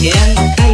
年前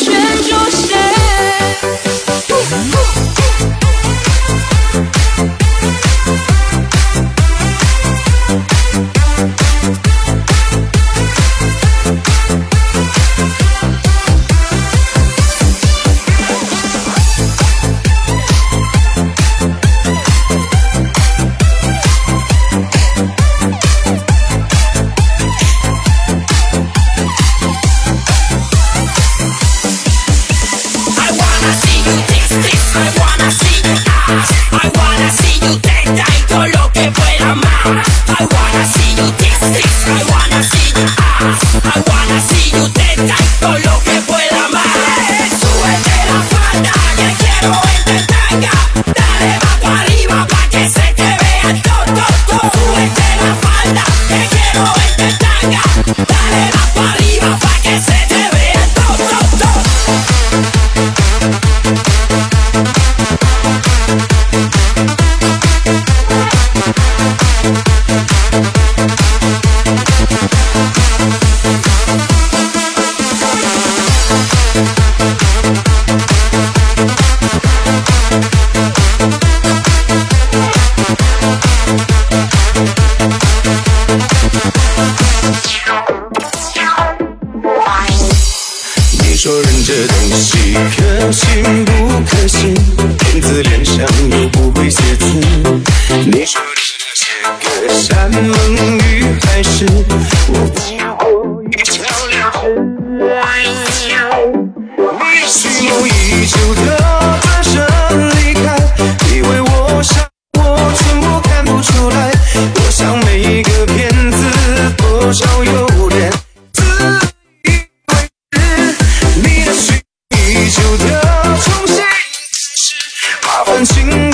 你的麻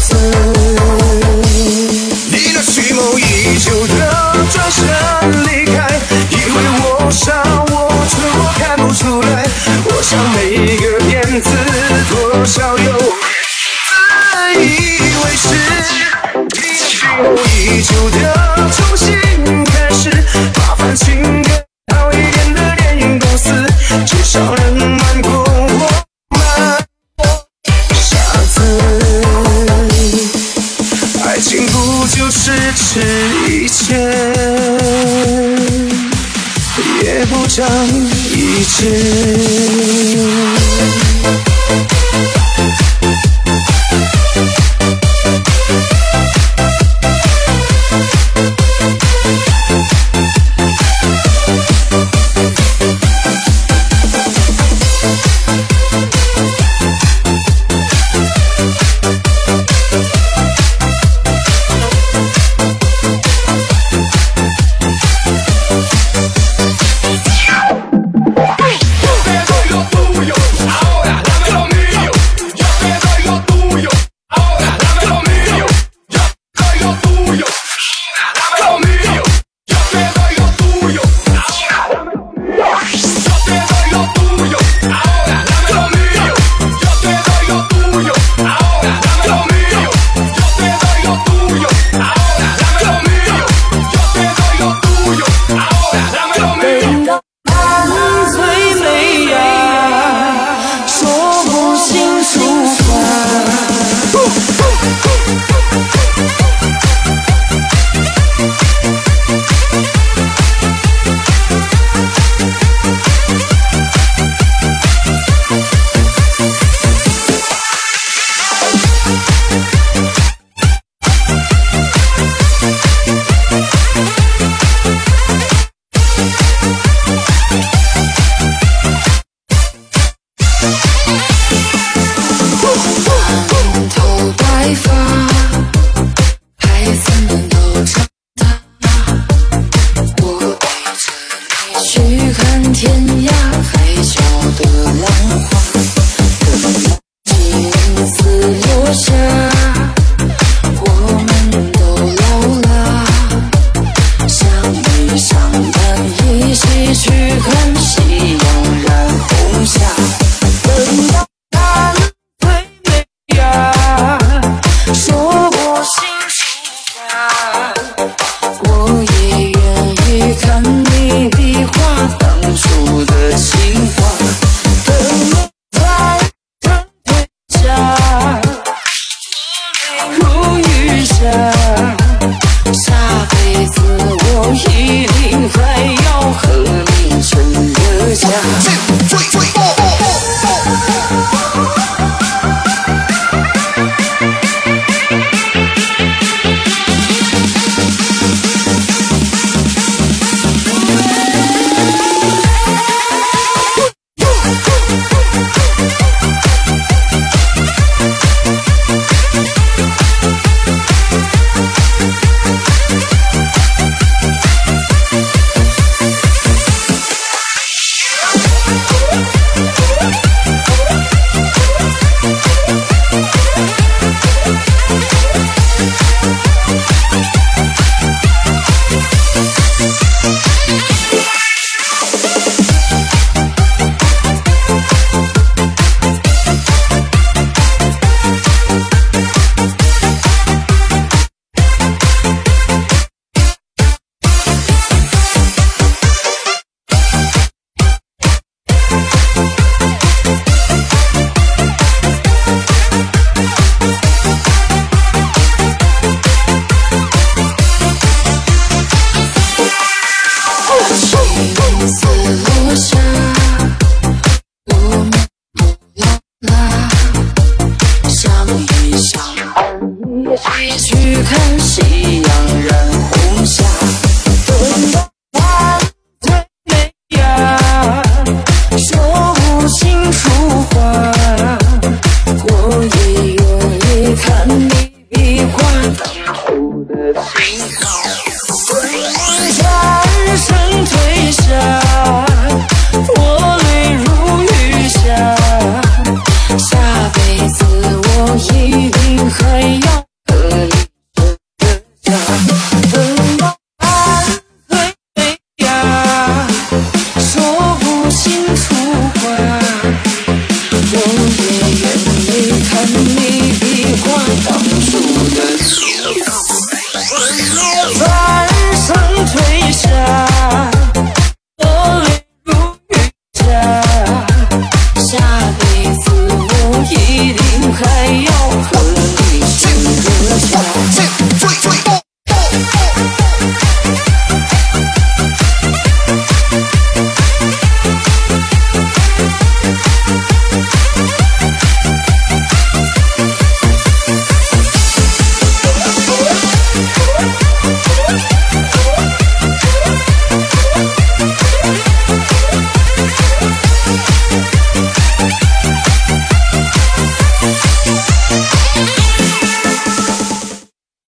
So.